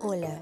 Hola,